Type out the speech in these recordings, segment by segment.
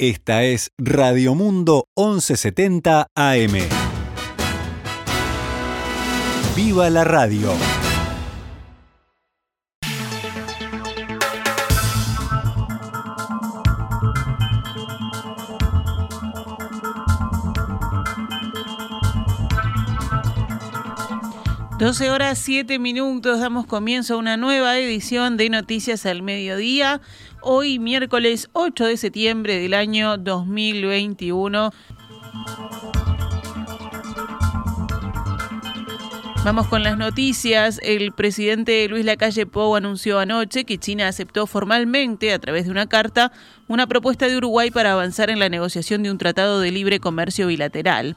Esta es Radio Mundo 1170 AM. ¡Viva la radio! Doce horas siete minutos, damos comienzo a una nueva edición de Noticias al Mediodía. Hoy miércoles 8 de septiembre del año 2021. Vamos con las noticias. El presidente Luis Lacalle Pou anunció anoche que China aceptó formalmente, a través de una carta, una propuesta de Uruguay para avanzar en la negociación de un tratado de libre comercio bilateral.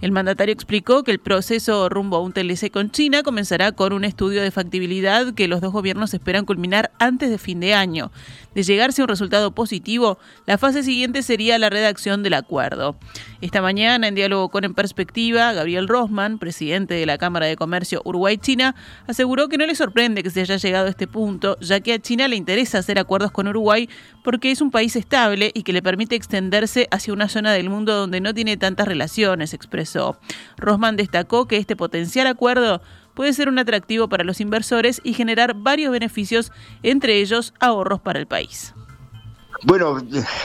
El mandatario explicó que el proceso rumbo a un TLC con China comenzará con un estudio de factibilidad que los dos gobiernos esperan culminar antes de fin de año. De llegarse a un resultado positivo, la fase siguiente sería la redacción del acuerdo. Esta mañana, en diálogo con En Perspectiva, Gabriel Rosman, presidente de la Cámara de Comercio Uruguay-China, aseguró que no le sorprende que se haya llegado a este punto, ya que a China le interesa hacer acuerdos con Uruguay porque es un país estable y que le permite extenderse hacia una zona del mundo donde no tiene tantas relaciones, expresó. Rosman destacó que este potencial acuerdo puede ser un atractivo para los inversores y generar varios beneficios, entre ellos ahorros para el país. Bueno,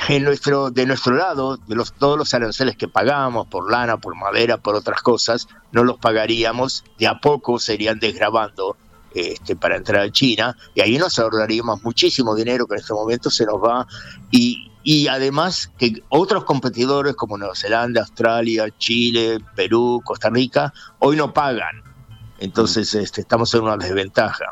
en nuestro, de nuestro lado, de los, todos los aranceles que pagamos por lana, por madera, por otras cosas, no los pagaríamos, de a poco serían desgrabando este, para entrar a China, y ahí nos ahorraríamos muchísimo dinero que en este momento se nos va, y, y además que otros competidores como Nueva Zelanda, Australia, Chile, Perú, Costa Rica, hoy no pagan. Entonces este, estamos en una desventaja.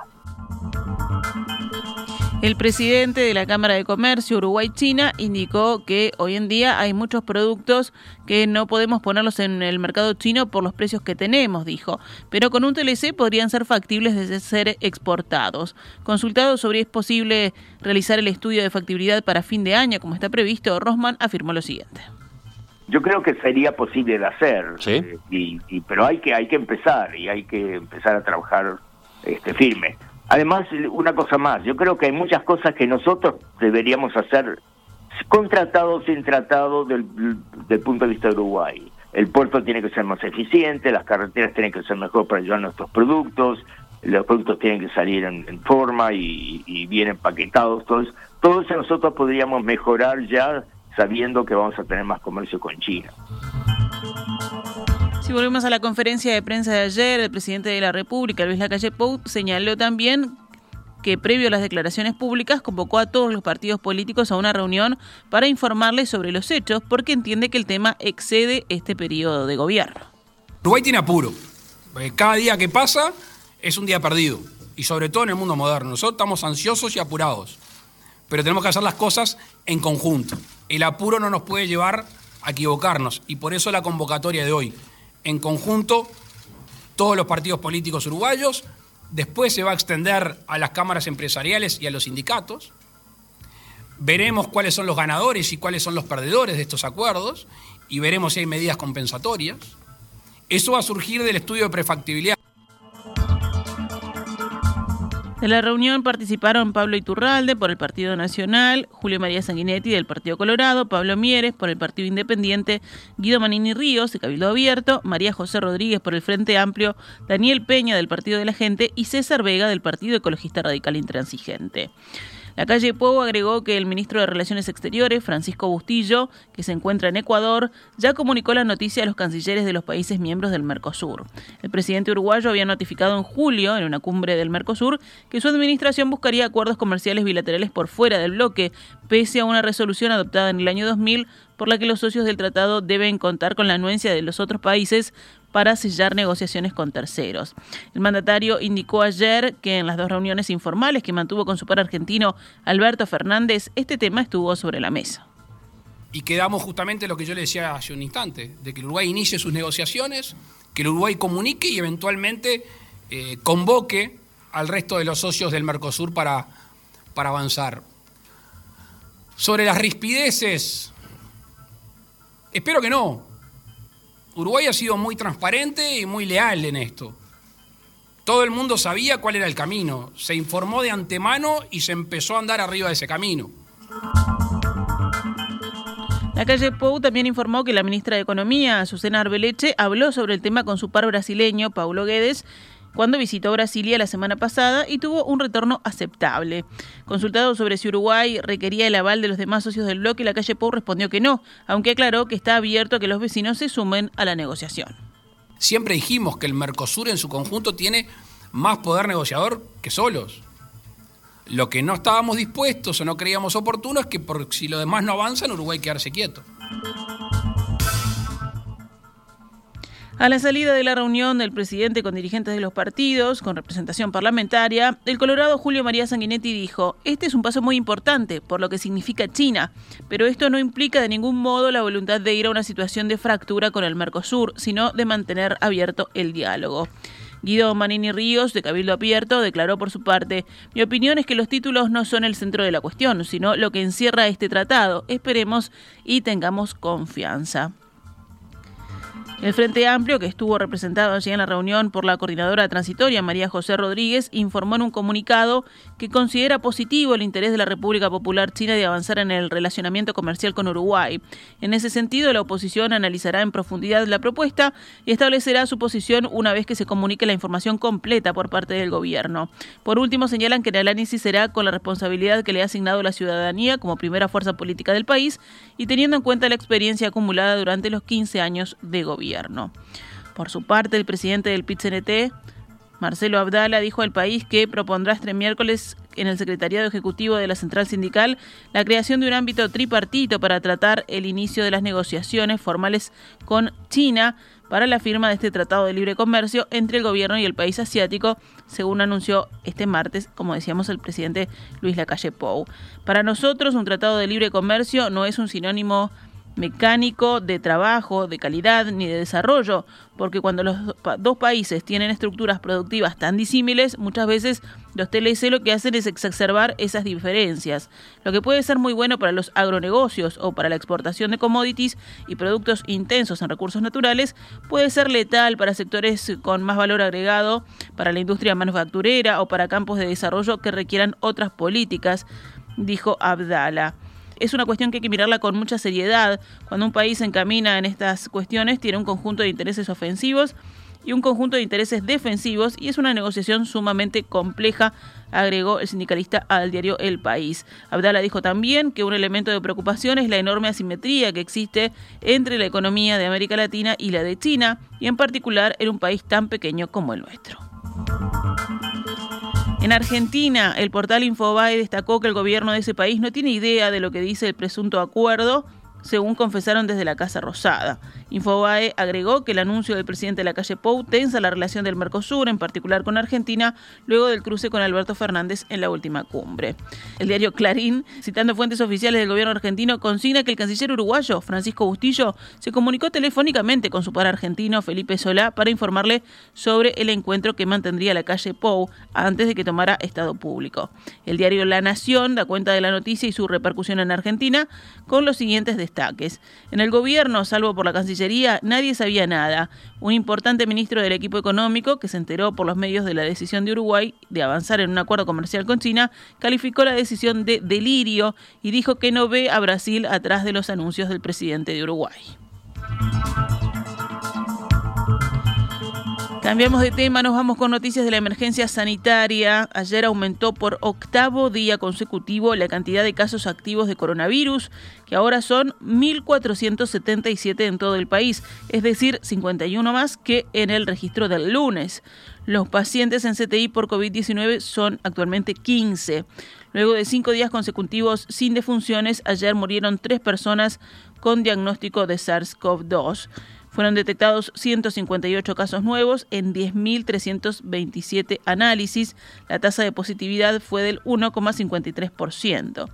El presidente de la Cámara de Comercio Uruguay-China indicó que hoy en día hay muchos productos que no podemos ponerlos en el mercado chino por los precios que tenemos, dijo, pero con un TLC podrían ser factibles de ser exportados. Consultado sobre si es posible realizar el estudio de factibilidad para fin de año, como está previsto, Rosman afirmó lo siguiente. Yo creo que sería posible de hacer, eh, y, pero hay que hay que empezar y hay que empezar a trabajar este firme. Además, una cosa más, yo creo que hay muchas cosas que nosotros deberíamos hacer con tratado o sin tratado del, punto de vista de Uruguay. El puerto tiene que ser más eficiente, las carreteras tienen que ser mejor para llevar nuestros productos, los productos tienen que salir en, forma y, bien empaquetados. Todo todo eso nosotros podríamos mejorar ya sabiendo que vamos a tener más comercio con China. Si volvemos a la conferencia de prensa de ayer, el presidente de la República, Luis Lacalle Pou, señaló también que previo a las declaraciones públicas convocó a todos los partidos políticos a una reunión para informarles sobre los hechos porque entiende que el tema excede este periodo de gobierno. Uruguay tiene apuro. Eh, cada día que pasa es un día perdido y sobre todo en el mundo moderno. Nosotros estamos ansiosos y apurados, pero tenemos que hacer las cosas en conjunto. El apuro no nos puede llevar a equivocarnos y por eso la convocatoria de hoy en conjunto todos los partidos políticos uruguayos, después se va a extender a las cámaras empresariales y a los sindicatos. Veremos cuáles son los ganadores y cuáles son los perdedores de estos acuerdos y veremos si hay medidas compensatorias. Eso va a surgir del estudio de prefactibilidad. De la reunión participaron Pablo Iturralde por el Partido Nacional, Julio María Sanguinetti del Partido Colorado, Pablo Mieres por el Partido Independiente, Guido Manini Ríos de Cabildo Abierto, María José Rodríguez por el Frente Amplio, Daniel Peña del Partido de la Gente y César Vega del Partido Ecologista Radical Intransigente. La calle Pueblo agregó que el ministro de Relaciones Exteriores, Francisco Bustillo, que se encuentra en Ecuador, ya comunicó la noticia a los cancilleres de los países miembros del Mercosur. El presidente uruguayo había notificado en julio, en una cumbre del Mercosur, que su administración buscaría acuerdos comerciales bilaterales por fuera del bloque, pese a una resolución adoptada en el año 2000 por la que los socios del tratado deben contar con la anuencia de los otros países para sellar negociaciones con terceros. El mandatario indicó ayer que en las dos reuniones informales que mantuvo con su par argentino Alberto Fernández, este tema estuvo sobre la mesa. Y quedamos justamente lo que yo le decía hace un instante, de que el Uruguay inicie sus negociaciones, que el Uruguay comunique y eventualmente eh, convoque al resto de los socios del Mercosur para, para avanzar. Sobre las rispideces, espero que no, Uruguay ha sido muy transparente y muy leal en esto. Todo el mundo sabía cuál era el camino, se informó de antemano y se empezó a andar arriba de ese camino. La calle Pou también informó que la ministra de Economía, Susana Arbeleche, habló sobre el tema con su par brasileño, Paulo Guedes, cuando visitó Brasilia la semana pasada y tuvo un retorno aceptable. Consultado sobre si Uruguay requería el aval de los demás socios del bloque, la calle Pou respondió que no, aunque aclaró que está abierto a que los vecinos se sumen a la negociación. Siempre dijimos que el Mercosur en su conjunto tiene más poder negociador que solos. Lo que no estábamos dispuestos o no creíamos oportuno es que por, si lo demás no avanza, en Uruguay quedarse quieto. A la salida de la reunión del presidente con dirigentes de los partidos, con representación parlamentaria, el colorado Julio María Sanguinetti dijo, este es un paso muy importante por lo que significa China, pero esto no implica de ningún modo la voluntad de ir a una situación de fractura con el Mercosur, sino de mantener abierto el diálogo. Guido Manini Ríos, de Cabildo Abierto, declaró por su parte, mi opinión es que los títulos no son el centro de la cuestión, sino lo que encierra este tratado. Esperemos y tengamos confianza. El Frente Amplio, que estuvo representado allí en la reunión por la coordinadora transitoria María José Rodríguez, informó en un comunicado que considera positivo el interés de la República Popular China de avanzar en el relacionamiento comercial con Uruguay. En ese sentido, la oposición analizará en profundidad la propuesta y establecerá su posición una vez que se comunique la información completa por parte del gobierno. Por último, señalan que el análisis será con la responsabilidad que le ha asignado la ciudadanía como primera fuerza política del país y teniendo en cuenta la experiencia acumulada durante los 15 años de gobierno. Por su parte, el presidente del pit Marcelo Abdala, dijo al país que propondrá este miércoles en el Secretariado Ejecutivo de la Central Sindical la creación de un ámbito tripartito para tratar el inicio de las negociaciones formales con China para la firma de este Tratado de Libre Comercio entre el gobierno y el país asiático, según anunció este martes, como decíamos, el presidente Luis Lacalle Pou. Para nosotros, un Tratado de Libre Comercio no es un sinónimo mecánico, de trabajo, de calidad ni de desarrollo, porque cuando los dos países tienen estructuras productivas tan disímiles, muchas veces los TLC lo que hacen es exacerbar esas diferencias, lo que puede ser muy bueno para los agronegocios o para la exportación de commodities y productos intensos en recursos naturales, puede ser letal para sectores con más valor agregado, para la industria manufacturera o para campos de desarrollo que requieran otras políticas, dijo Abdala es una cuestión que hay que mirarla con mucha seriedad. Cuando un país se encamina en estas cuestiones, tiene un conjunto de intereses ofensivos y un conjunto de intereses defensivos y es una negociación sumamente compleja, agregó el sindicalista al diario El País. Abdala dijo también que un elemento de preocupación es la enorme asimetría que existe entre la economía de América Latina y la de China, y en particular en un país tan pequeño como el nuestro. En Argentina, el portal Infobae destacó que el gobierno de ese país no tiene idea de lo que dice el presunto acuerdo según confesaron desde la Casa Rosada. Infobae agregó que el anuncio del presidente de la calle Pou tensa la relación del Mercosur, en particular con Argentina, luego del cruce con Alberto Fernández en la última cumbre. El diario Clarín, citando fuentes oficiales del gobierno argentino, consigna que el canciller uruguayo, Francisco Bustillo, se comunicó telefónicamente con su par argentino, Felipe Solá, para informarle sobre el encuentro que mantendría la calle Pou antes de que tomara estado público. El diario La Nación da cuenta de la noticia y su repercusión en Argentina con los siguientes destaques. En el gobierno, salvo por la Nadie sabía nada. Un importante ministro del equipo económico, que se enteró por los medios de la decisión de Uruguay de avanzar en un acuerdo comercial con China, calificó la decisión de delirio y dijo que no ve a Brasil atrás de los anuncios del presidente de Uruguay. Cambiamos de tema, nos vamos con noticias de la emergencia sanitaria. Ayer aumentó por octavo día consecutivo la cantidad de casos activos de coronavirus, que ahora son 1.477 en todo el país, es decir, 51 más que en el registro del lunes. Los pacientes en CTI por COVID-19 son actualmente 15. Luego de cinco días consecutivos sin defunciones, ayer murieron tres personas con diagnóstico de SARS-CoV-2. Fueron detectados 158 casos nuevos en 10.327 análisis. La tasa de positividad fue del 1,53%.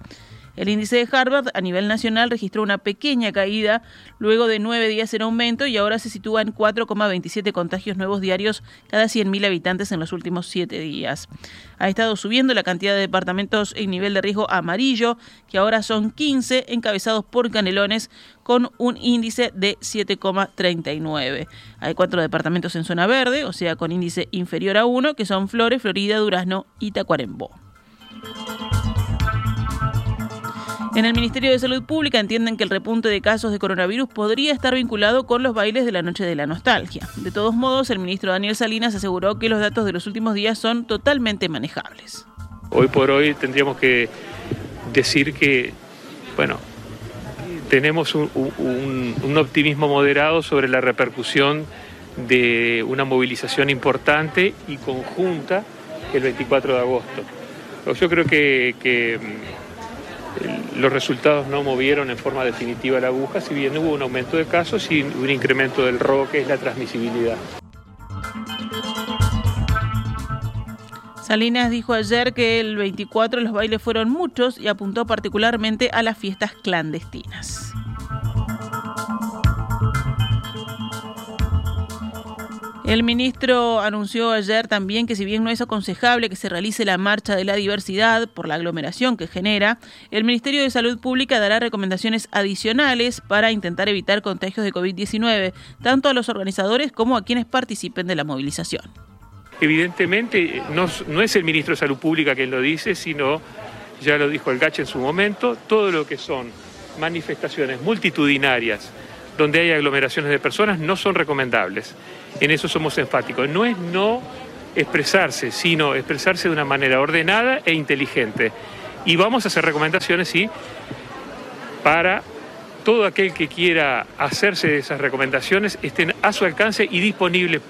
El índice de Harvard a nivel nacional registró una pequeña caída luego de nueve días en aumento y ahora se sitúa en 4,27 contagios nuevos diarios cada 100.000 habitantes en los últimos siete días. Ha estado subiendo la cantidad de departamentos en nivel de riesgo amarillo, que ahora son 15, encabezados por Canelones, con un índice de 7,39. Hay cuatro departamentos en zona verde, o sea, con índice inferior a 1, que son Flores, Florida, Durazno y Tacuarembó. En el Ministerio de Salud Pública entienden que el repunte de casos de coronavirus podría estar vinculado con los bailes de la Noche de la Nostalgia. De todos modos, el ministro Daniel Salinas aseguró que los datos de los últimos días son totalmente manejables. Hoy por hoy tendríamos que decir que, bueno, tenemos un, optimismo moderado sobre la repercusión de una movilización importante y conjunta el 24 de agosto. Yo creo que, los resultados no movieron en forma definitiva la aguja, si bien hubo un aumento de casos y un incremento del robo, que es la transmisibilidad. Salinas dijo ayer que el 24 los bailes fueron muchos y apuntó particularmente a las fiestas clandestinas. El ministro anunció ayer también que si bien no es aconsejable que se realice la marcha de la diversidad por la aglomeración que genera, el Ministerio de Salud Pública dará recomendaciones adicionales para intentar evitar contagios de COVID-19, tanto a los organizadores como a quienes participen de la movilización. Evidentemente no, es el ministro de Salud Pública quien lo dice, sino, ya lo dijo el GACH en su momento, todo lo que son manifestaciones multitudinarias donde hay aglomeraciones de personas no son recomendables. En eso somos enfáticos. No es no expresarse, sino expresarse de una manera ordenada e inteligente. Y vamos a hacer recomendaciones, sí, para todo aquel que quiera hacerse de esas recomendaciones estén a su alcance y disponibles.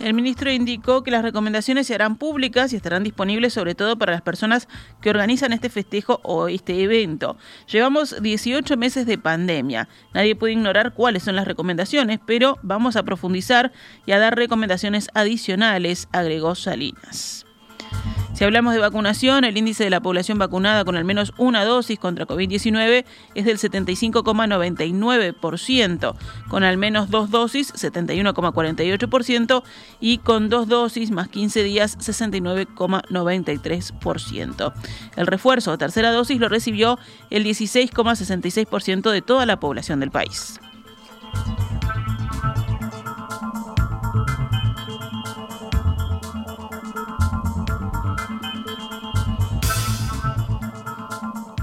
El ministro indicó que las recomendaciones se harán públicas y estarán disponibles sobre todo para las personas que organizan este festejo o este evento. Llevamos 18 meses de pandemia. Nadie puede ignorar cuáles son las recomendaciones, pero vamos a profundizar y a dar recomendaciones adicionales, agregó Salinas. Si hablamos de vacunación, el índice de la población vacunada con al menos una dosis contra COVID-19 es del 75,99%, con al menos dos dosis 71,48% y con dos dosis más 15 días 69,93%. El refuerzo o tercera dosis lo recibió el 16,66% de toda la población del país.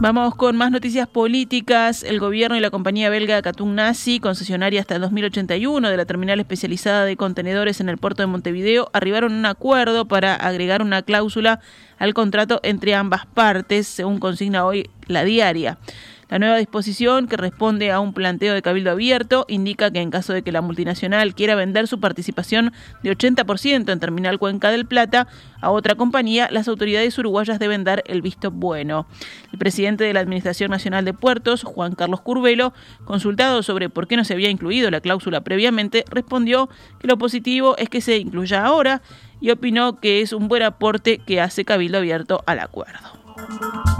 Vamos con más noticias políticas. El gobierno y la compañía belga Katun Nazi, concesionaria hasta el 2081 de la terminal especializada de contenedores en el puerto de Montevideo, arribaron a un acuerdo para agregar una cláusula al contrato entre ambas partes, según consigna hoy la diaria. La nueva disposición, que responde a un planteo de cabildo abierto, indica que en caso de que la multinacional quiera vender su participación de 80% en Terminal Cuenca del Plata a otra compañía, las autoridades uruguayas deben dar el visto bueno. El presidente de la Administración Nacional de Puertos, Juan Carlos Curvelo, consultado sobre por qué no se había incluido la cláusula previamente, respondió que lo positivo es que se incluya ahora y opinó que es un buen aporte que hace Cabildo Abierto al acuerdo.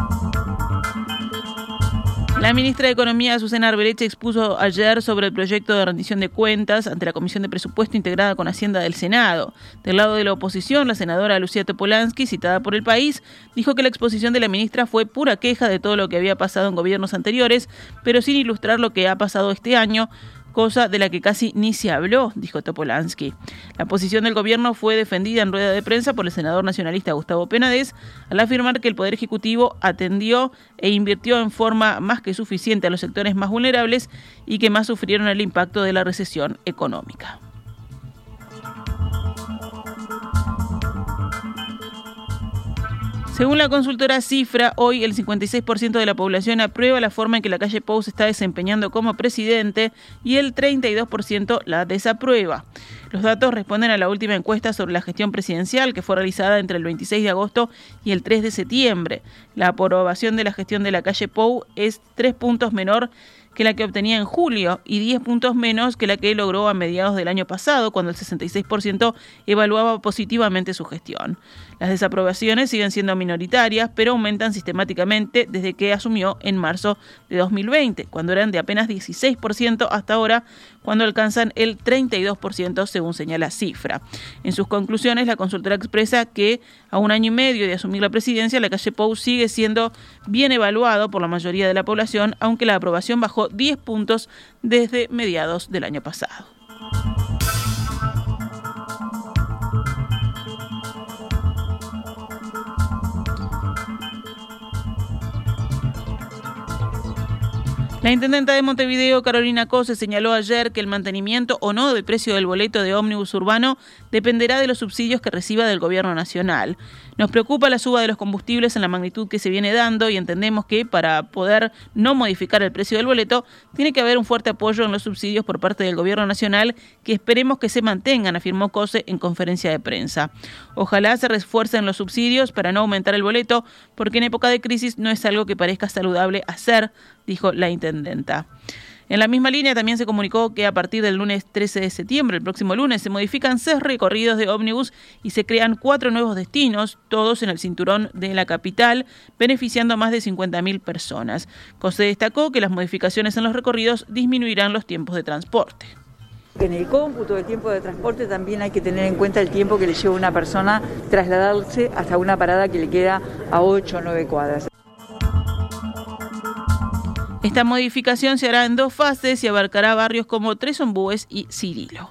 La ministra de Economía, Susana Arbeleche, expuso ayer sobre el proyecto de rendición de cuentas ante la Comisión de Presupuesto integrada con Hacienda del Senado. Del lado de la oposición, la senadora Lucía Topolansky, citada por el país, dijo que la exposición de la ministra fue pura queja de todo lo que había pasado en gobiernos anteriores, pero sin ilustrar lo que ha pasado este año, cosa de la que casi ni se habló, dijo Topolansky. La posición del gobierno fue defendida en rueda de prensa por el senador nacionalista Gustavo Penades al afirmar que el Poder Ejecutivo atendió e invirtió en forma más que suficiente a los sectores más vulnerables y que más sufrieron el impacto de la recesión económica. Según la consultora Cifra, hoy el 56% de la población aprueba la forma en que la calle Pou se está desempeñando como presidente y el 32% la desaprueba. Los datos responden a la última encuesta sobre la gestión presidencial que fue realizada entre el 26 de agosto y el 3 de septiembre. La aprobación de la gestión de la calle Pou es tres puntos menor que la que obtenía en julio y 10 puntos menos que la que logró a mediados del año pasado, cuando el 66% evaluaba positivamente su gestión. Las desaprobaciones siguen siendo minoritarias, pero aumentan sistemáticamente desde que asumió en marzo de 2020, cuando eran de apenas 16% hasta ahora, cuando alcanzan el 32% según señala Cifra. En sus conclusiones, la consultora expresa que a un año y medio de asumir la presidencia, la calle Pou sigue siendo bien evaluado por la mayoría de la población, aunque la aprobación bajó 10 puntos desde mediados del año pasado. La intendenta de Montevideo, Carolina Cose, señaló ayer que el mantenimiento o no del precio del boleto de ómnibus urbano dependerá de los subsidios que reciba del gobierno nacional. Nos preocupa la suba de los combustibles en la magnitud que se viene dando y entendemos que para poder no modificar el precio del boleto tiene que haber un fuerte apoyo en los subsidios por parte del gobierno nacional que esperemos que se mantengan, afirmó Cose en conferencia de prensa. Ojalá se refuercen los subsidios para no aumentar el boleto porque en época de crisis no es algo que parezca saludable hacer, dijo la intendenta. En la misma línea también se comunicó que a partir del lunes 13 de septiembre, el próximo lunes, se modifican seis recorridos de ómnibus y se crean cuatro nuevos destinos, todos en el cinturón de la capital, beneficiando a más de 50.000 personas. José destacó que las modificaciones en los recorridos disminuirán los tiempos de transporte. En el cómputo del tiempo de transporte también hay que tener en cuenta el tiempo que le lleva una persona trasladarse hasta una parada que le queda a 8 o 9 cuadras. Esta modificación se hará en dos fases y abarcará barrios como Tres Ombúes y Cirilo.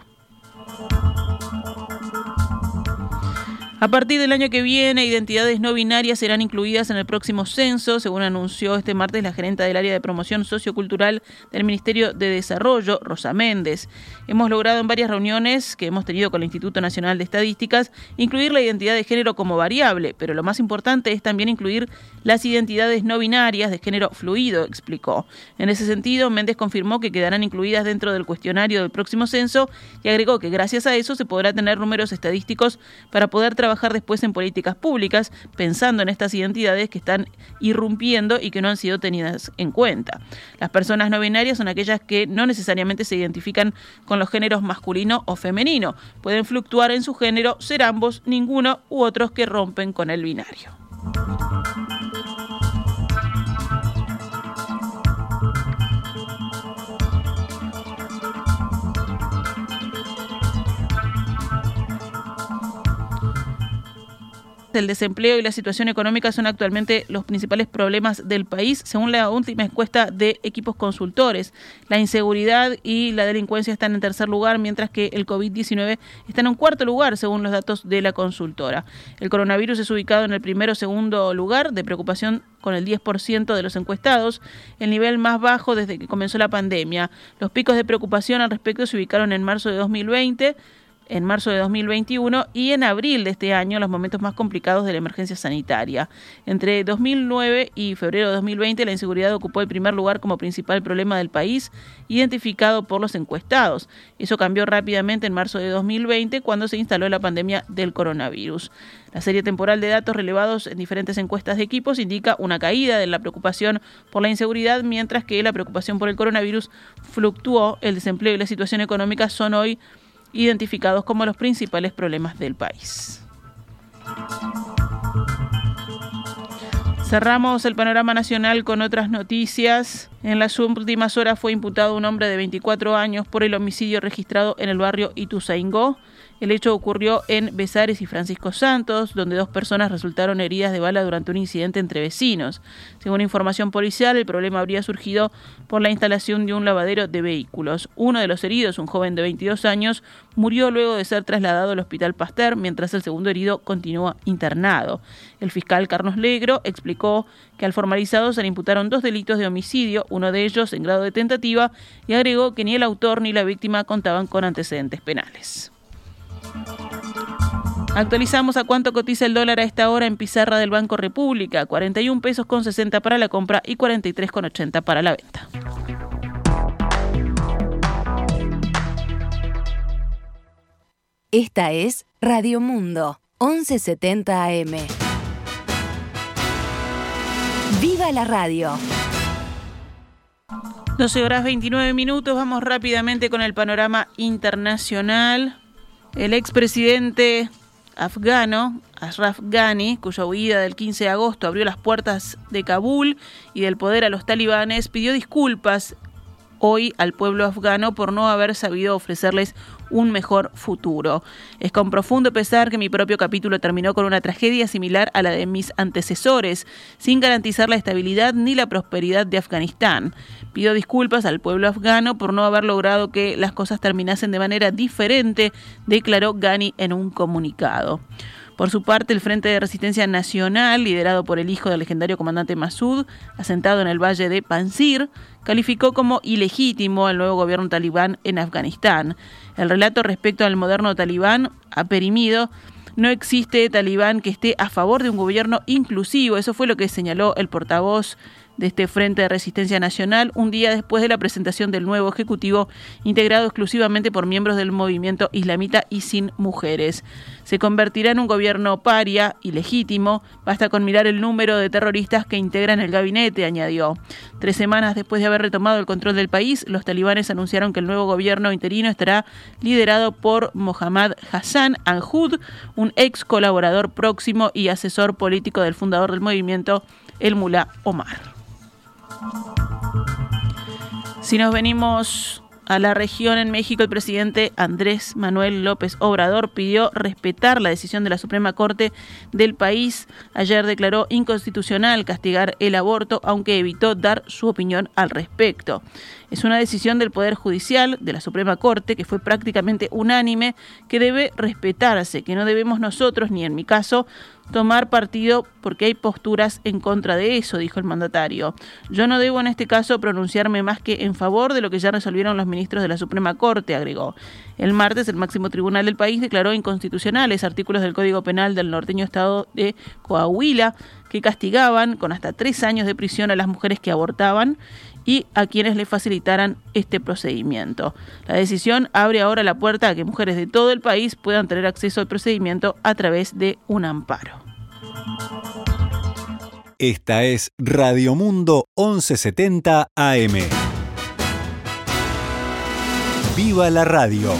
A partir del año que viene, identidades no binarias serán incluidas en el próximo censo, según anunció este martes la gerenta del área de promoción sociocultural del Ministerio de Desarrollo, Rosa Méndez. Hemos logrado en varias reuniones que hemos tenido con el Instituto Nacional de Estadísticas incluir la identidad de género como variable, pero lo más importante es también incluir las identidades no binarias de género fluido, explicó. En ese sentido, Méndez confirmó que quedarán incluidas dentro del cuestionario del próximo censo y agregó que gracias a eso se podrá tener números estadísticos para poder trabajar después en políticas públicas, pensando en estas identidades que están irrumpiendo y que no han sido tenidas en cuenta. Las personas no binarias son aquellas que no necesariamente se identifican con los géneros masculino o femenino. Pueden fluctuar en su género, ser ambos, ninguno u otros que rompen con el binario. El desempleo y la situación económica son actualmente los principales problemas del país, según la última encuesta de equipos consultores. La inseguridad y la delincuencia están en tercer lugar, mientras que el COVID-19 está en un cuarto lugar, según los datos de la consultora. El coronavirus es ubicado en el primero o segundo lugar de preocupación con el 10% de los encuestados, el nivel más bajo desde que comenzó la pandemia. Los picos de preocupación al respecto se ubicaron en marzo de 2020 en marzo de 2021 y en abril de este año los momentos más complicados de la emergencia sanitaria. Entre 2009 y febrero de 2020 la inseguridad ocupó el primer lugar como principal problema del país, identificado por los encuestados. Eso cambió rápidamente en marzo de 2020 cuando se instaló la pandemia del coronavirus. La serie temporal de datos relevados en diferentes encuestas de equipos indica una caída de la preocupación por la inseguridad, mientras que la preocupación por el coronavirus fluctuó. El desempleo y la situación económica son hoy identificados como los principales problemas del país. Cerramos el panorama nacional con otras noticias. En las últimas horas fue imputado un hombre de 24 años por el homicidio registrado en el barrio Ituzaingó. El hecho ocurrió en Besares y Francisco Santos, donde dos personas resultaron heridas de bala durante un incidente entre vecinos. Según información policial, el problema habría surgido por la instalación de un lavadero de vehículos. Uno de los heridos, un joven de 22 años, murió luego de ser trasladado al Hospital Pasteur, mientras el segundo herido continúa internado. El fiscal Carlos Legro explicó que al formalizado se le imputaron dos delitos de homicidio, uno de ellos en grado de tentativa, y agregó que ni el autor ni la víctima contaban con antecedentes penales. Actualizamos a cuánto cotiza el dólar a esta hora en pizarra del Banco República, 41 pesos con 60 para la compra y 43 con 80 para la venta. Esta es Radio Mundo, 1170 AM. ¡Viva la radio! 12 horas 29 minutos, vamos rápidamente con el panorama internacional. El expresidente afgano, Ashraf Ghani, cuya huida del 15 de agosto abrió las puertas de Kabul y del poder a los talibanes, pidió disculpas hoy al pueblo afgano por no haber sabido ofrecerles un mejor futuro. Es con profundo pesar que mi propio capítulo terminó con una tragedia similar a la de mis antecesores, sin garantizar la estabilidad ni la prosperidad de Afganistán. Pido disculpas al pueblo afgano por no haber logrado que las cosas terminasen de manera diferente, declaró Ghani en un comunicado. Por su parte, el Frente de Resistencia Nacional, liderado por el hijo del legendario comandante Masud, asentado en el valle de Pansir, calificó como ilegítimo al nuevo gobierno talibán en Afganistán. El relato respecto al moderno talibán ha perimido no existe talibán que esté a favor de un gobierno inclusivo. Eso fue lo que señaló el portavoz de este Frente de Resistencia Nacional un día después de la presentación del nuevo Ejecutivo integrado exclusivamente por miembros del movimiento islamita y sin mujeres. Se convertirá en un gobierno paria, ilegítimo, basta con mirar el número de terroristas que integran el gabinete, añadió. Tres semanas después de haber retomado el control del país, los talibanes anunciaron que el nuevo gobierno interino estará liderado por Mohammad Hassan Anjud, un ex colaborador próximo y asesor político del fundador del movimiento, el mulá Omar. Si nos venimos a la región en México, el presidente Andrés Manuel López Obrador pidió respetar la decisión de la Suprema Corte del país. Ayer declaró inconstitucional castigar el aborto, aunque evitó dar su opinión al respecto. Es una decisión del Poder Judicial, de la Suprema Corte, que fue prácticamente unánime, que debe respetarse, que no debemos nosotros, ni en mi caso, tomar partido porque hay posturas en contra de eso, dijo el mandatario. Yo no debo en este caso pronunciarme más que en favor de lo que ya resolvieron los ministros de la Suprema Corte, agregó. El martes el máximo tribunal del país declaró inconstitucionales artículos del Código Penal del norteño estado de Coahuila que castigaban con hasta tres años de prisión a las mujeres que abortaban y a quienes le facilitaran este procedimiento. La decisión abre ahora la puerta a que mujeres de todo el país puedan tener acceso al procedimiento a través de un amparo. Esta es Radio Mundo 1170 AM. ¡Viva la radio!